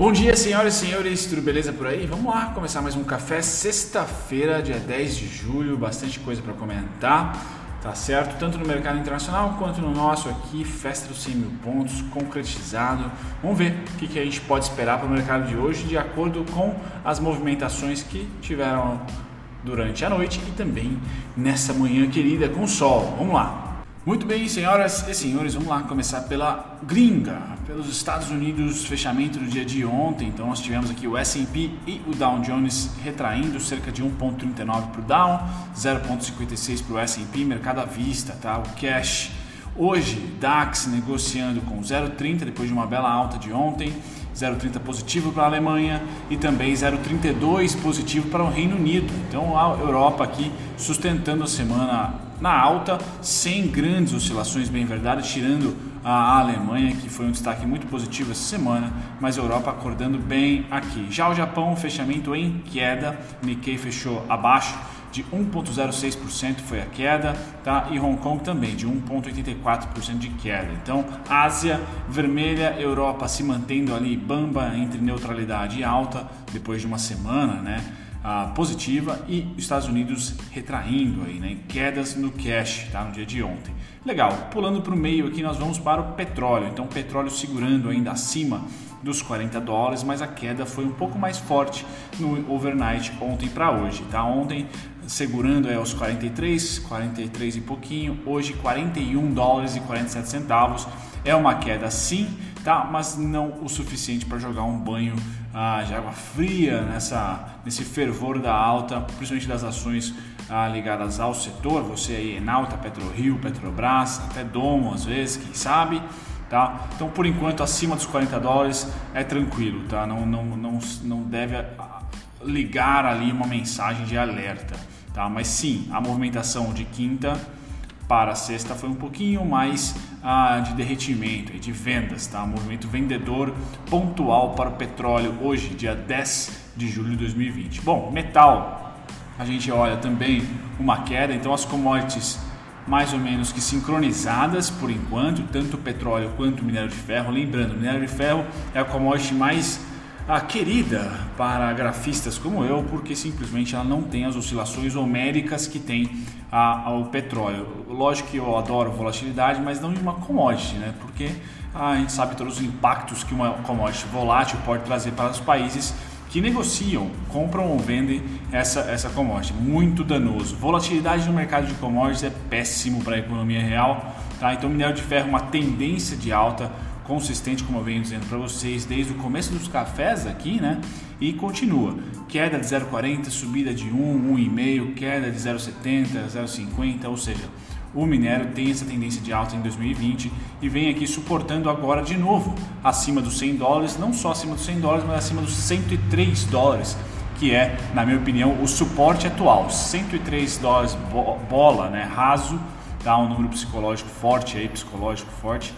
Bom dia, senhoras e senhores, tudo beleza por aí? Vamos lá começar mais um café. Sexta-feira, dia 10 de julho, bastante coisa para comentar, tá certo? Tanto no mercado internacional quanto no nosso aqui, festa dos 100 mil pontos, concretizado. Vamos ver o que, que a gente pode esperar para o mercado de hoje, de acordo com as movimentações que tiveram durante a noite e também nessa manhã querida com sol. Vamos lá. Muito bem, senhoras e senhores, vamos lá começar pela gringa, pelos Estados Unidos, fechamento do dia de ontem. Então nós tivemos aqui o S&P e o Dow Jones retraindo cerca de 1.39 para o Dow, 0.56 para o S&P, mercado à vista, tá? O cash hoje DAX negociando com 0.30 depois de uma bela alta de ontem. 0,30 positivo para a Alemanha e também 0,32 positivo para o Reino Unido. Então a Europa aqui sustentando a semana na alta, sem grandes oscilações, bem verdade, tirando a Alemanha, que foi um destaque muito positivo essa semana, mas a Europa acordando bem aqui. Já o Japão, fechamento em queda, Nikkei fechou abaixo de 1,06% foi a queda, tá? E Hong Kong também de 1,84% de queda. Então, Ásia vermelha, Europa se mantendo ali bamba entre neutralidade e alta depois de uma semana, né? Ah, positiva e Estados Unidos retraindo aí, né? Quedas no cash, tá? No dia de ontem. Legal. Pulando para o meio aqui, nós vamos para o petróleo. Então, petróleo segurando ainda acima dos 40 dólares, mas a queda foi um pouco mais forte no overnight ontem para hoje, tá? Ontem segurando é os 43, 43 e pouquinho, hoje 41 dólares e 47 centavos. É uma queda sim, tá? Mas não o suficiente para jogar um banho ah, de água fria nessa, nesse fervor da alta, principalmente das ações ah, ligadas ao setor. Você aí, Enalta, PetroRio, Petrobras, até Domo às vezes, quem sabe. Tá? Então, por enquanto, acima dos 40 dólares é tranquilo, tá? não, não, não, não deve ah, ligar ali uma mensagem de alerta. Tá? Mas sim, a movimentação de quinta para sexta foi um pouquinho mais ah, de derretimento, de vendas, tá? movimento vendedor pontual para o petróleo hoje, dia 10 de julho de 2020. Bom, metal, a gente olha também uma queda, então as commodities mais ou menos que sincronizadas por enquanto, tanto petróleo quanto minério de ferro. Lembrando, minério de ferro é a commodity mais a querida para grafistas como eu, porque simplesmente ela não tem as oscilações homéricas que tem a, o petróleo. Lógico que eu adoro volatilidade, mas não em uma commodity, né? Porque a gente sabe todos os impactos que uma commodity volátil pode trazer para os países que negociam, compram ou vendem essa, essa commodity. Muito danoso. Volatilidade no mercado de commodities é péssimo para a economia real. Tá? Então, minério de ferro, uma tendência de alta consistente, como eu venho dizendo para vocês, desde o começo dos cafés aqui, né? E continua. Queda de 0,40, subida de 1, 1,5, queda de 0,70, 0,50, ou seja, o minério tem essa tendência de alta em 2020 e vem aqui suportando agora de novo acima dos 100 dólares, não só acima dos 100 dólares, mas acima dos 103 dólares, que é, na minha opinião, o suporte atual. 103 dólares bola, né, raso, dá um número psicológico forte aí, psicológico forte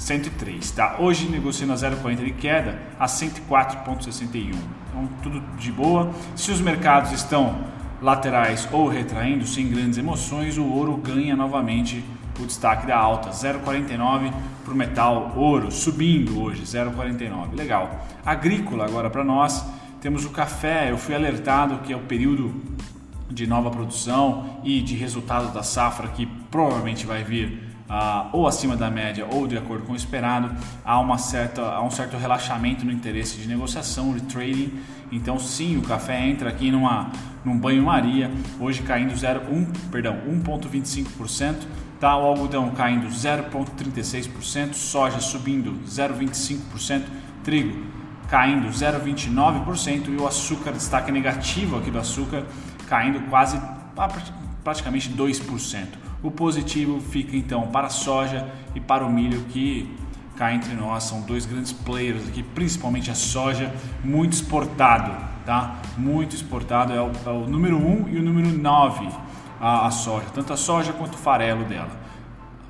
103, tá? Hoje negociando a 0,40 de queda a 104,61. Então tudo de boa. Se os mercados estão laterais ou retraindo sem grandes emoções, o ouro ganha novamente o destaque da alta, 0,49 para o metal ouro, subindo hoje, 0,49. Legal. Agrícola agora para nós, temos o café, eu fui alertado que é o período de nova produção e de resultado da safra que provavelmente vai vir ah, ou acima da média ou de acordo com o esperado, há, uma certa, há um certo relaxamento no interesse de negociação, de trading. Então, sim, o café entra aqui numa, num banho-maria, hoje caindo 0,1, perdão, 1,25%. Tá, o algodão caindo 0,36%, soja subindo 0,25%, trigo caindo 0,29% e o açúcar, destaque negativo aqui do açúcar, caindo quase praticamente 2%. O positivo fica então para a soja e para o milho, que cá entre nós são dois grandes players aqui, principalmente a soja, muito exportado, tá? Muito exportado, é o, é o número 1 um e o número 9 a, a soja, tanto a soja quanto o farelo dela.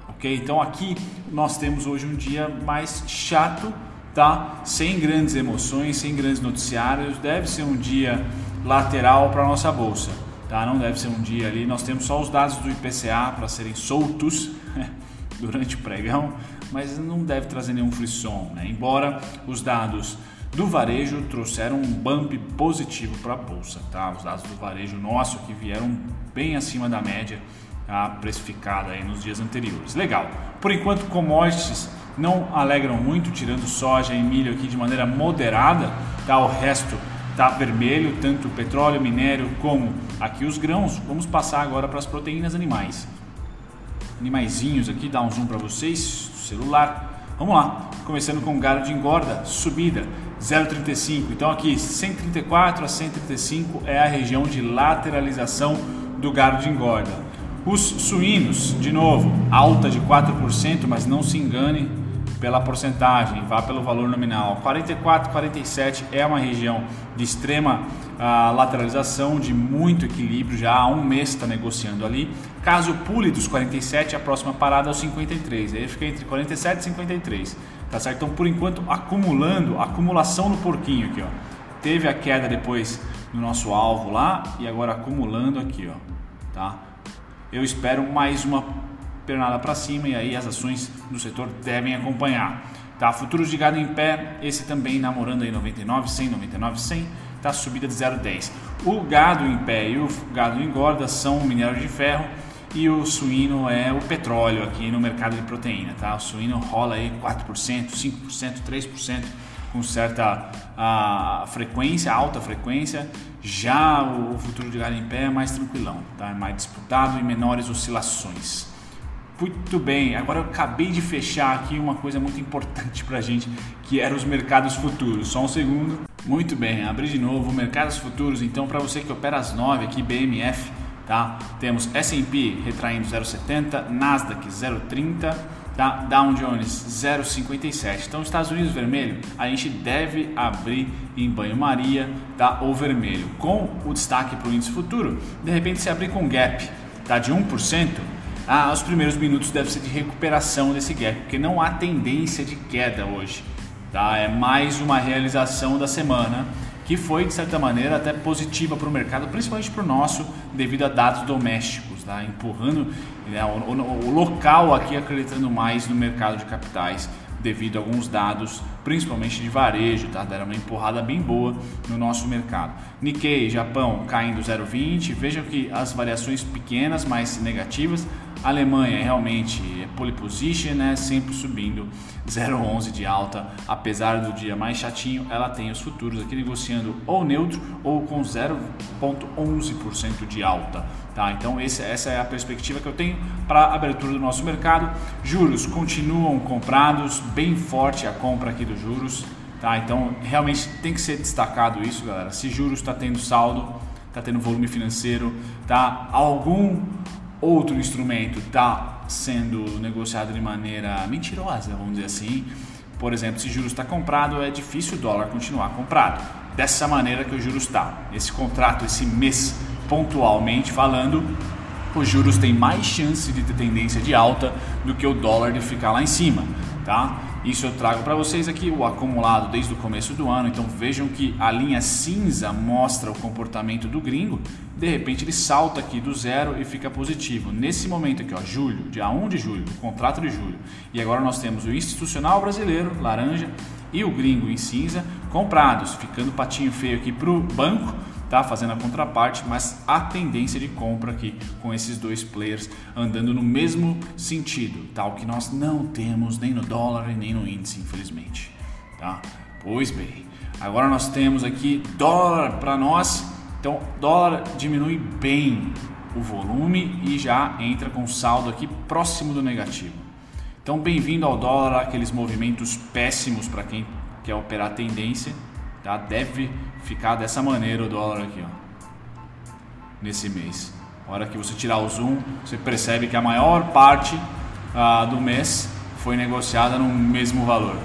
Ok? Então aqui nós temos hoje um dia mais chato, tá? Sem grandes emoções, sem grandes noticiários, deve ser um dia lateral para a nossa bolsa tá? Não deve ser um dia ali. Nós temos só os dados do IPCA para serem soltos durante o pregão, mas não deve trazer nenhum frisson, né? Embora os dados do varejo trouxeram um bump positivo para a bolsa, tá? Os dados do varejo nosso que vieram bem acima da média tá? precificada aí nos dias anteriores. Legal. Por enquanto, commodities não alegram muito, tirando soja e milho aqui de maneira moderada, tá? O resto tá vermelho, tanto petróleo, minério como aqui os grãos. Vamos passar agora para as proteínas animais. Animaizinhos aqui, dá um zoom para vocês, celular. Vamos lá, começando com gado de engorda, subida 0,35. Então aqui 134 a 135 é a região de lateralização do gado de engorda. Os suínos, de novo, alta de 4%, mas não se engane pela porcentagem, vá pelo valor nominal. 44, 47 é uma região de extrema uh, lateralização, de muito equilíbrio, já há um mês está negociando ali. Caso pule dos 47, a próxima parada é os 53, aí fica entre 47 e 53. Tá certo? Então, por enquanto, acumulando, acumulação no porquinho aqui, ó. Teve a queda depois no nosso alvo lá e agora acumulando aqui, ó, tá? Eu espero mais uma pernada para cima e aí as ações do setor devem acompanhar. Tá, futuros de gado em pé, esse também namorando aí 99, 100, 99, 100, tá subida de 0,10. O gado em pé e o gado engorda são o minério de ferro e o suíno é o petróleo aqui no mercado de proteína, tá? O suíno rola aí 4%, 5%, 3% com certa a, frequência, alta frequência. Já o futuro de gado em pé é mais tranquilão, tá? É mais disputado e menores oscilações. Muito bem, agora eu acabei de fechar aqui uma coisa muito importante para a gente, que era os mercados futuros. Só um segundo. Muito bem, abri de novo mercados futuros. Então, para você que opera às 9 aqui, BMF, tá? Temos S&P retraindo 0,70, Nasdaq 0,30, tá? Dow Jones 0,57. Então, Estados Unidos vermelho, a gente deve abrir em banho-maria, tá? Ou vermelho. Com o destaque para o índice futuro, de repente se abrir com gap, tá? De 1%, ah, os primeiros minutos devem ser de recuperação desse gap, porque não há tendência de queda hoje. Tá? É mais uma realização da semana que foi, de certa maneira, até positiva para o mercado, principalmente para o nosso, devido a dados domésticos, tá? empurrando né, o, o, o local aqui acreditando mais no mercado de capitais devido a alguns dados, principalmente de varejo, tá? Deram uma empurrada bem boa no nosso mercado. Nikkei, Japão, caindo 0,20. Vejam que as variações pequenas, mas negativas. Alemanha realmente é pole position, né? Sempre subindo 0,11 de alta, apesar do dia mais chatinho, ela tem os futuros aqui negociando ou neutro ou com 0,11% de alta. Tá? Então esse, essa é a perspectiva que eu tenho para a abertura do nosso mercado. Juros continuam comprados, bem forte a compra aqui dos juros. Tá? Então realmente tem que ser destacado isso, galera. Se juros está tendo saldo, está tendo volume financeiro, tá? algum outro instrumento está sendo negociado de maneira mentirosa, vamos dizer assim. Por exemplo, se juros está comprado, é difícil o dólar continuar comprado. Dessa maneira que o juros está. Esse contrato, esse mês, pontualmente falando, os juros têm mais chance de ter tendência de alta do que o dólar de ficar lá em cima, tá? Isso eu trago para vocês aqui o acumulado desde o começo do ano. Então vejam que a linha cinza mostra o comportamento do gringo. De repente ele salta aqui do zero e fica positivo. Nesse momento aqui, ó, julho, dia 1 de julho, contrato de julho. E agora nós temos o institucional brasileiro, laranja, e o gringo em cinza, comprados, ficando patinho feio aqui para o banco tá fazendo a contraparte, mas a tendência de compra aqui com esses dois players andando no mesmo sentido, tal que nós não temos nem no dólar e nem no índice, infelizmente, tá? Pois bem, agora nós temos aqui dólar para nós, então dólar diminui bem o volume e já entra com saldo aqui próximo do negativo. Então, bem-vindo ao dólar, aqueles movimentos péssimos para quem quer operar tendência Tá? Deve ficar dessa maneira o dólar aqui, ó, nesse mês. A hora que você tirar o zoom, você percebe que a maior parte ah, do mês foi negociada no mesmo valor.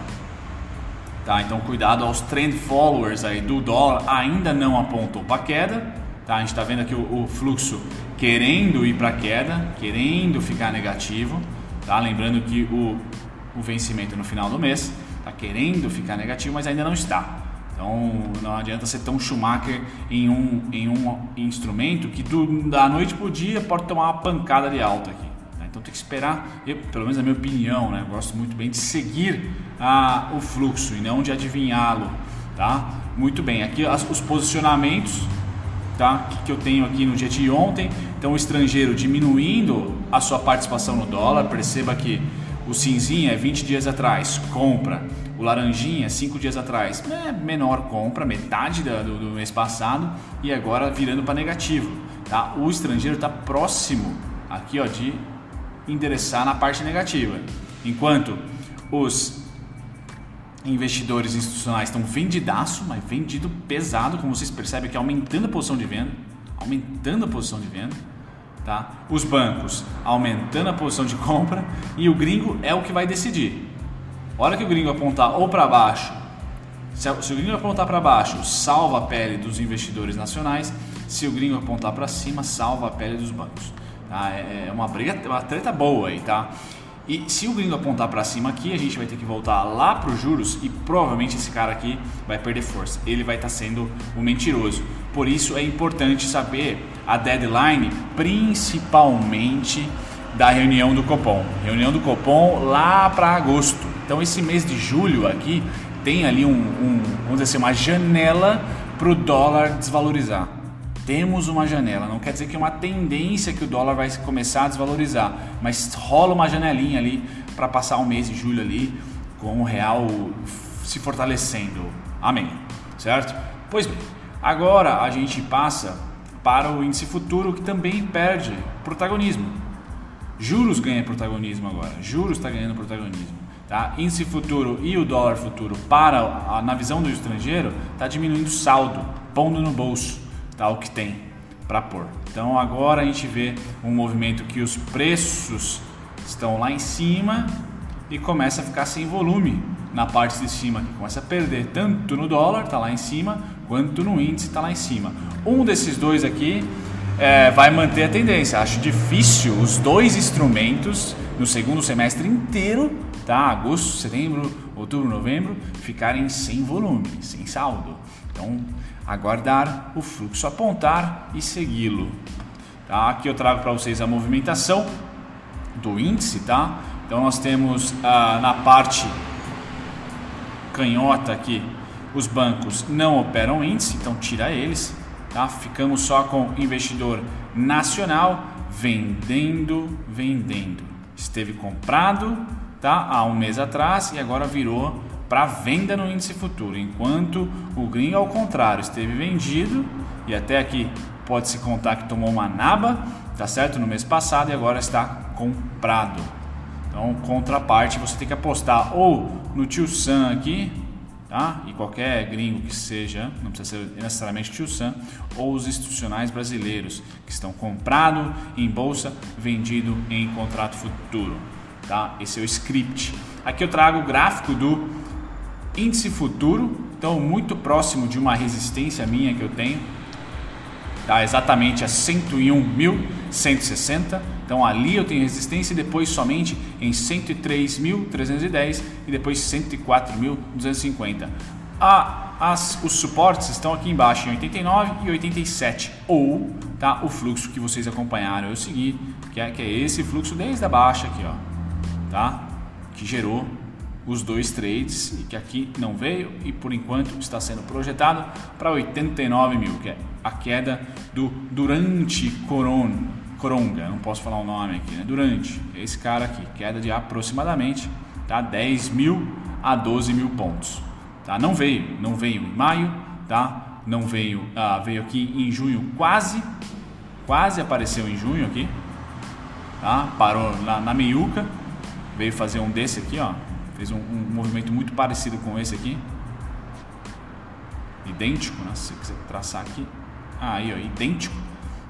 Tá? Então cuidado aos trend followers aí do dólar, ainda não apontou para queda. Tá? A gente está vendo aqui o, o, fluxo querendo ir para queda, querendo ficar negativo. Tá? Lembrando que o, o vencimento no final do mês está querendo ficar negativo, mas ainda não está. Então não adianta ser tão Schumacher em um, em um instrumento que do, da noite para o dia pode tomar uma pancada de alta aqui. Né? Então tem que esperar, eu, pelo menos na minha opinião, né? Gosto muito bem de seguir a, o fluxo e não de adivinhá-lo. tá? Muito bem, aqui as, os posicionamentos, tá? Que, que eu tenho aqui no dia de ontem. Então o estrangeiro diminuindo a sua participação no dólar, perceba que o cinzinha é 20 dias atrás, compra. O laranjinha, 5 dias atrás, é menor compra, metade do, do mês passado e agora virando para negativo. Tá? O estrangeiro está próximo aqui ó, de endereçar na parte negativa. Enquanto os investidores institucionais estão vendidaço, mas vendido pesado, como vocês percebem que aumentando a posição de venda, aumentando a posição de venda, tá? Os bancos aumentando a posição de compra e o gringo é o que vai decidir. Hora que o gringo apontar ou para baixo, se, o gringo apontar para baixo, salva a pele dos investidores nacionais. Se o gringo apontar para cima, salva a pele dos bancos. Tá? É, é uma briga, uma treta boa aí, tá? E se o gringo apontar para cima aqui, a gente vai ter que voltar lá para os juros e provavelmente esse cara aqui vai perder força. Ele vai estar tá sendo o um mentiroso. Por isso é importante saber a deadline, principalmente da reunião do Copom. Reunião do Copom lá para agosto. Então esse mês de julho aqui tem ali um, um vamos dizer assim, uma janela para o dólar desvalorizar temos uma janela. Não quer dizer que é uma tendência que o dólar vai começar a desvalorizar, mas rola uma janelinha ali para passar o mês de julho ali com o real se fortalecendo. Amém. Certo? Pois bem, agora a gente passa para o índice futuro que também perde protagonismo. Juros ganha protagonismo agora. Juros está ganhando protagonismo. Tá? Índice futuro e o dólar futuro para na visão do estrangeiro está diminuindo o saldo, pondo no bolso tá, o que tem para pôr. Então agora a gente vê um movimento que os preços estão lá em cima e começa a ficar sem volume na parte de cima, que começa a perder tanto no dólar, está lá em cima, quanto no índice, está lá em cima. Um desses dois aqui é, vai manter a tendência. Acho difícil os dois instrumentos no segundo semestre inteiro, tá? Agosto, setembro, outubro, novembro, ficarem sem volume, sem saldo. Então aguardar o fluxo apontar e segui-lo. Tá? Aqui eu trago para vocês a movimentação do índice, tá? Então nós temos ah, na parte canhota aqui os bancos não operam índice, então tira eles, tá? Ficamos só com investidor nacional vendendo, vendendo. Esteve comprado, tá? Há um mês atrás e agora virou para venda no índice futuro, enquanto o gringo ao contrário esteve vendido e até aqui pode se contar que tomou uma naba, tá certo? No mês passado e agora está comprado. Então, contraparte, você tem que apostar ou no tio Sam aqui, tá? E qualquer gringo que seja, não precisa ser necessariamente tio Sam, ou os institucionais brasileiros que estão comprado em bolsa, vendido em contrato futuro, tá? Esse é o script. Aqui eu trago o gráfico do índice futuro, então muito próximo de uma resistência minha que eu tenho, tá exatamente a 101.160. Então ali eu tenho resistência e depois somente em 103.310 e depois 104.250. as, os suportes estão aqui embaixo em 89 e 87 ou tá o fluxo que vocês acompanharam eu segui que é, que é esse fluxo desde a baixa aqui ó tá que gerou os dois trades e que aqui não veio e por enquanto está sendo projetado para 89 mil, que é a queda do Durante Coron, Coronga, não posso falar o nome aqui, né? Durante, esse cara aqui, queda de aproximadamente tá? 10 mil a 12 mil pontos. Tá? Não veio, não veio em maio, tá? não veio, ah, veio aqui em junho quase, quase apareceu em junho aqui, tá? parou na, na meiuca, veio fazer um desse aqui, ó, Fez um, um movimento muito parecido com esse aqui. Idêntico, né? Se você quiser traçar aqui. Ah, aí, ó, idêntico.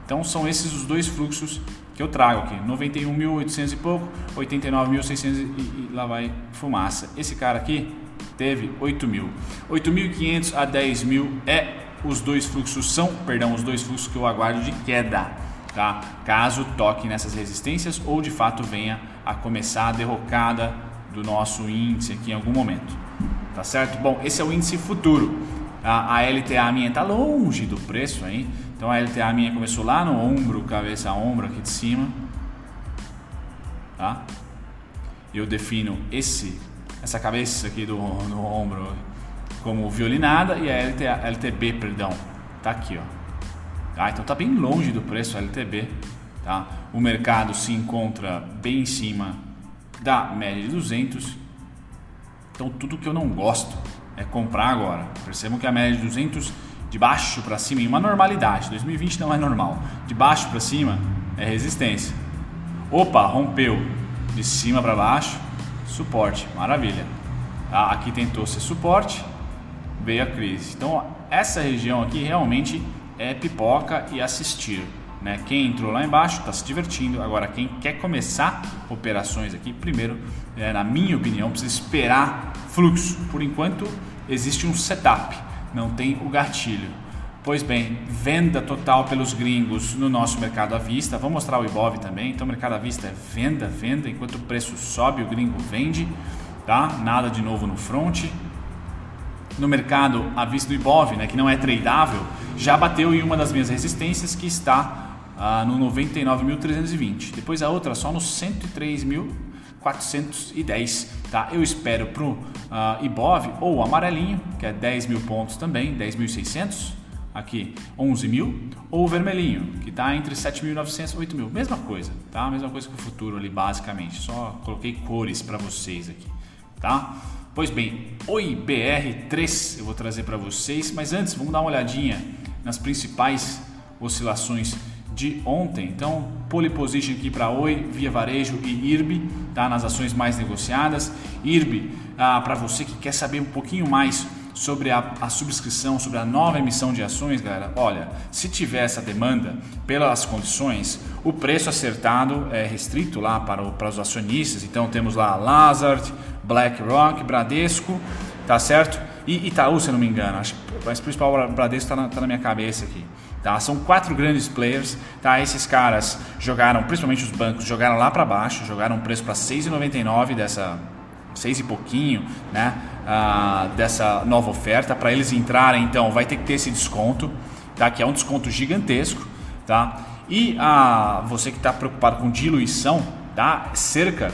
Então são esses os dois fluxos que eu trago aqui. 91.800 e pouco, 89.600 e, e lá vai fumaça. Esse cara aqui teve 8.000. 8.500 a 10.000 é os dois fluxos são, perdão, os dois fluxos que eu aguardo de queda, tá? Caso toque nessas resistências ou de fato venha a começar a derrocada do nosso índice aqui em algum momento. Tá certo? Bom, esse é o índice futuro. A, a LTA minha está longe do preço aí. Então a LTA minha começou lá no ombro, cabeça a ombro aqui de cima. Tá? Eu defino esse essa cabeça aqui do, do ombro como violinada e a LT, LTB, perdão, tá aqui, ó. Tá? Então tá bem longe do preço LTB, tá? O mercado se encontra bem em cima da média de 200. Então tudo que eu não gosto é comprar agora. Percebam que a média de 200 de baixo para cima em uma normalidade. 2020 não é normal. De baixo para cima é resistência. Opa, rompeu de cima para baixo, suporte, maravilha. Tá? Aqui tentou ser suporte, veio a crise. Então essa região aqui realmente é pipoca e assistir. Né? Quem entrou lá embaixo está se divertindo. Agora, quem quer começar operações aqui, primeiro, é, na minha opinião, precisa esperar fluxo. Por enquanto, existe um setup, não tem o gatilho. Pois bem, venda total pelos gringos no nosso mercado à vista. Vou mostrar o Ibov também. Então, mercado à vista é venda, venda. Enquanto o preço sobe, o gringo vende. Tá? Nada de novo no front. No mercado à vista do Ibov, né, que não é tradável, já bateu em uma das minhas resistências que está ah, no 99.320. Depois a outra só no 103.410. Tá? Eu espero para o uh, Ibov ou amarelinho, que é 10 mil pontos também, 10.600 aqui 11 mil, ou o vermelhinho, que está entre 7.900 e 8 mil. Mesma coisa, tá? Mesma coisa que o futuro ali, basicamente. Só coloquei cores para vocês aqui, tá? Pois bem, o IBR3 eu vou trazer para vocês, mas antes vamos dar uma olhadinha nas principais oscilações de ontem. Então, pole position aqui para Oi, Via Varejo e IRB, tá? Nas ações mais negociadas. IRB, ah, para você que quer saber um pouquinho mais sobre a, a, subscrição, sobre a nova emissão de ações, galera, olha, se tiver essa demanda pelas condições, o preço acertado é restrito lá para, o, para os acionistas. Então temos lá Lazard, BlackRock, Bradesco, tá certo? E Itaú, se eu não me engano, acho, mas principal Bradesco está na, tá na minha cabeça aqui. Tá? São quatro grandes players, tá? Esses caras jogaram, principalmente os bancos, jogaram lá para baixo, jogaram um preço para 6,99 dessa seis e pouquinho, né? Ah, dessa nova oferta. Para eles entrarem, então, vai ter que ter esse desconto, tá? Que é um desconto gigantesco, tá? E ah, você que está preocupado com diluição, tá? Cerca,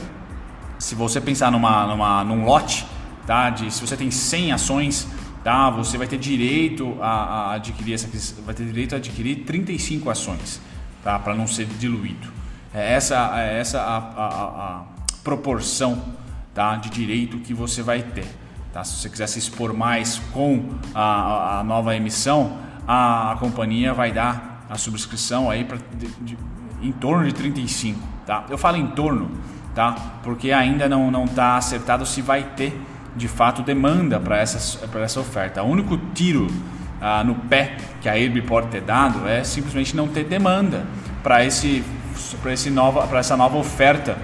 se você pensar numa, numa, num lote, tá? De, se você tem 100 ações, tá? Você vai ter direito a, a adquirir essa, vai ter direito a adquirir 35 ações, tá? Para não ser diluído. É essa, é essa a, a, a proporção tá? de direito que você vai ter. Tá? Se você quiser se expor mais com a, a nova emissão, a, a, companhia vai dar a subscrição aí para em torno de 35. Tá? Eu falo em torno, tá? porque ainda não está acertado se vai ter de fato demanda para essa, essa oferta. O único tiro ah, no pé que a IRB pode ter dado é simplesmente não ter demanda para esse, esse nova, essa nova oferta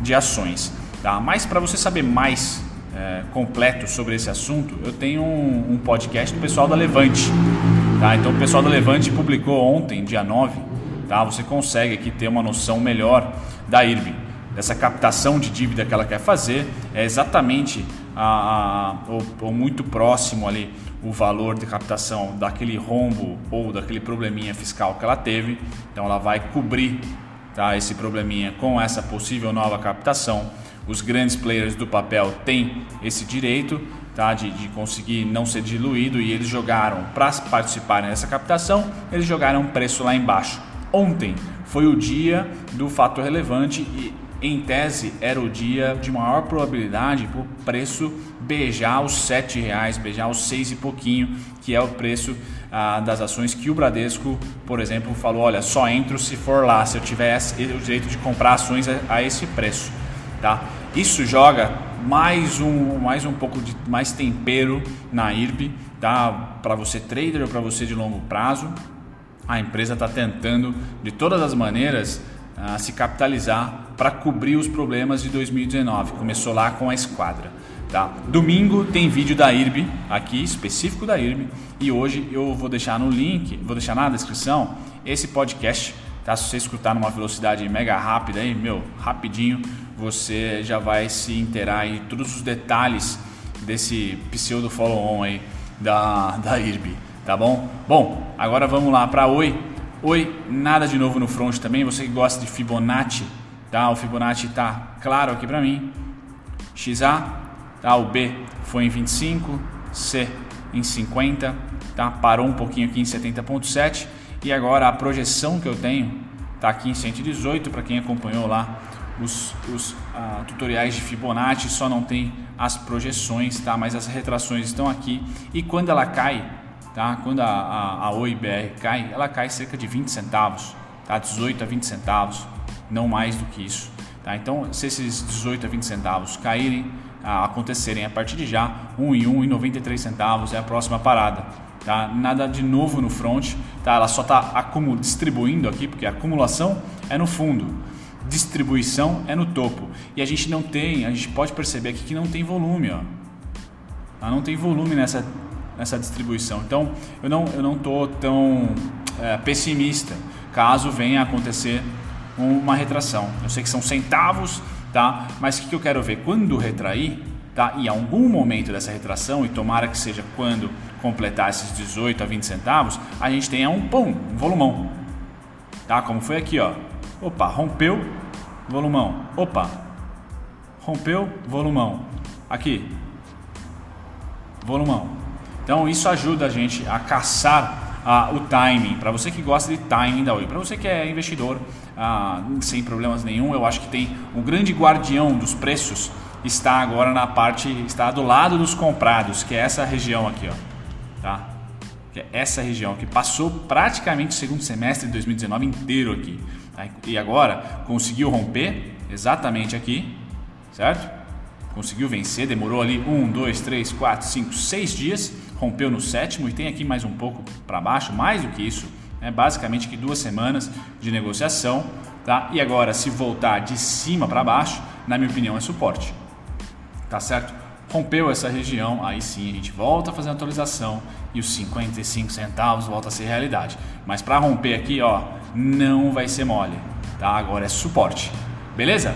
de ações. Tá? Mas para você saber mais é, completo sobre esse assunto, eu tenho um, um, podcast do pessoal da Levante. Tá? Então o pessoal da Levante publicou ontem, dia 9, tá? você consegue aqui ter uma noção melhor da IRB, dessa captação de dívida que ela quer fazer, é exatamente a, a, ou, ou muito próximo ali o valor de captação daquele rombo ou daquele probleminha fiscal que ela teve. Então ela vai cobrir tá, esse probleminha com essa possível nova captação os grandes players do papel têm esse direito tá, de, de conseguir não ser diluído e eles jogaram para participarem dessa captação, eles jogaram um preço lá embaixo. Ontem foi o dia do fato relevante e em tese era o dia de maior probabilidade para o preço beijar os sete reais, beijar os seis e pouquinho, que é o preço ah, das ações que o Bradesco, por exemplo, falou, olha, só entro se for lá, se eu tivesse o direito de comprar ações a, a esse preço. Tá? Isso joga mais um, mais um pouco de mais tempero na IRB, tá? Para você trader ou para você de longo prazo. A empresa está tentando de todas as maneiras se capitalizar para cobrir os problemas de 2019. Começou lá com a esquadra. Tá? Domingo tem vídeo da IRB aqui, específico da IRB, e hoje eu vou deixar no link, vou deixar na descrição esse podcast. Tá? Se você escutar numa velocidade mega rápida aí, meu, rapidinho, você já vai se inteirar em todos os detalhes desse pseudo follow-on aí da, da IRB, tá bom? Bom, agora vamos lá para Oi. Oi, nada de novo no front também, você que gosta de Fibonacci, tá? O Fibonacci tá claro aqui para mim. XA, tá? O B foi em 25, C em 50, tá? Parou um pouquinho aqui em 70.7 e agora a projeção que eu tenho tá aqui em 118 para quem acompanhou lá os, os uh, tutoriais de Fibonacci, só não tem as projeções, tá? Mas as retrações estão aqui e quando ela cai, tá? Quando a, a, a OIBR cai, ela cai cerca de 20 centavos, tá? 18 a 20 centavos, não mais do que isso, tá? Então, se esses 18 a 20 centavos caírem, acontecerem a partir de já, 1 em 1 e 93 centavos é a próxima parada. Tá? Nada de novo no front, tá? ela só está distribuindo aqui, porque a acumulação é no fundo, distribuição é no topo. E a gente não tem, a gente pode perceber aqui que não tem volume, ó. Ela não tem volume nessa, nessa distribuição. Então eu não eu não tô tão é, pessimista caso venha a acontecer uma retração. Eu sei que são centavos, tá? Mas o que, que eu quero ver? Quando retrair, tá? E algum momento dessa retração, e tomara que seja quando completar esses 18 a 20 centavos, a gente tenha um pum, um volumão. Tá? Como foi aqui, ó. Opa, rompeu, volumão. Opa. Rompeu, volumão. Aqui. Volumão. Então isso ajuda a gente a caçar ah, o timing. Para você que gosta de timing da Oi, para você que é investidor ah, sem problemas nenhum, eu acho que tem um grande guardião dos preços está agora na parte está do lado dos comprados, que é essa região aqui, ó? Que é essa região que passou praticamente o segundo semestre de 2019 inteiro aqui, tá? e agora conseguiu romper exatamente aqui, certo? Conseguiu vencer, demorou ali um, dois, três, quatro, cinco, seis dias rompeu no sétimo e tem aqui mais um pouco para baixo, mais do que isso, é basicamente que duas semanas de negociação, tá? E agora se voltar de cima para baixo, na minha opinião é suporte, tá certo? Rompeu essa região, aí sim a gente volta a fazer a atualização e os 55 centavos volta a ser realidade. Mas para romper aqui, ó, não vai ser mole, tá? Agora é suporte, beleza?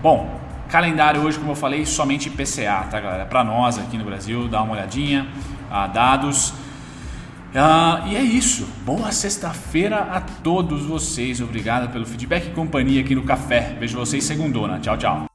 Bom, calendário hoje, como eu falei, somente PCA, tá galera? Para nós aqui no Brasil, dá uma olhadinha ah, dados. Ah, e é isso. Boa sexta-feira a todos vocês. Obrigado pelo feedback e companhia aqui no café. Vejo vocês segundona. Tchau, tchau.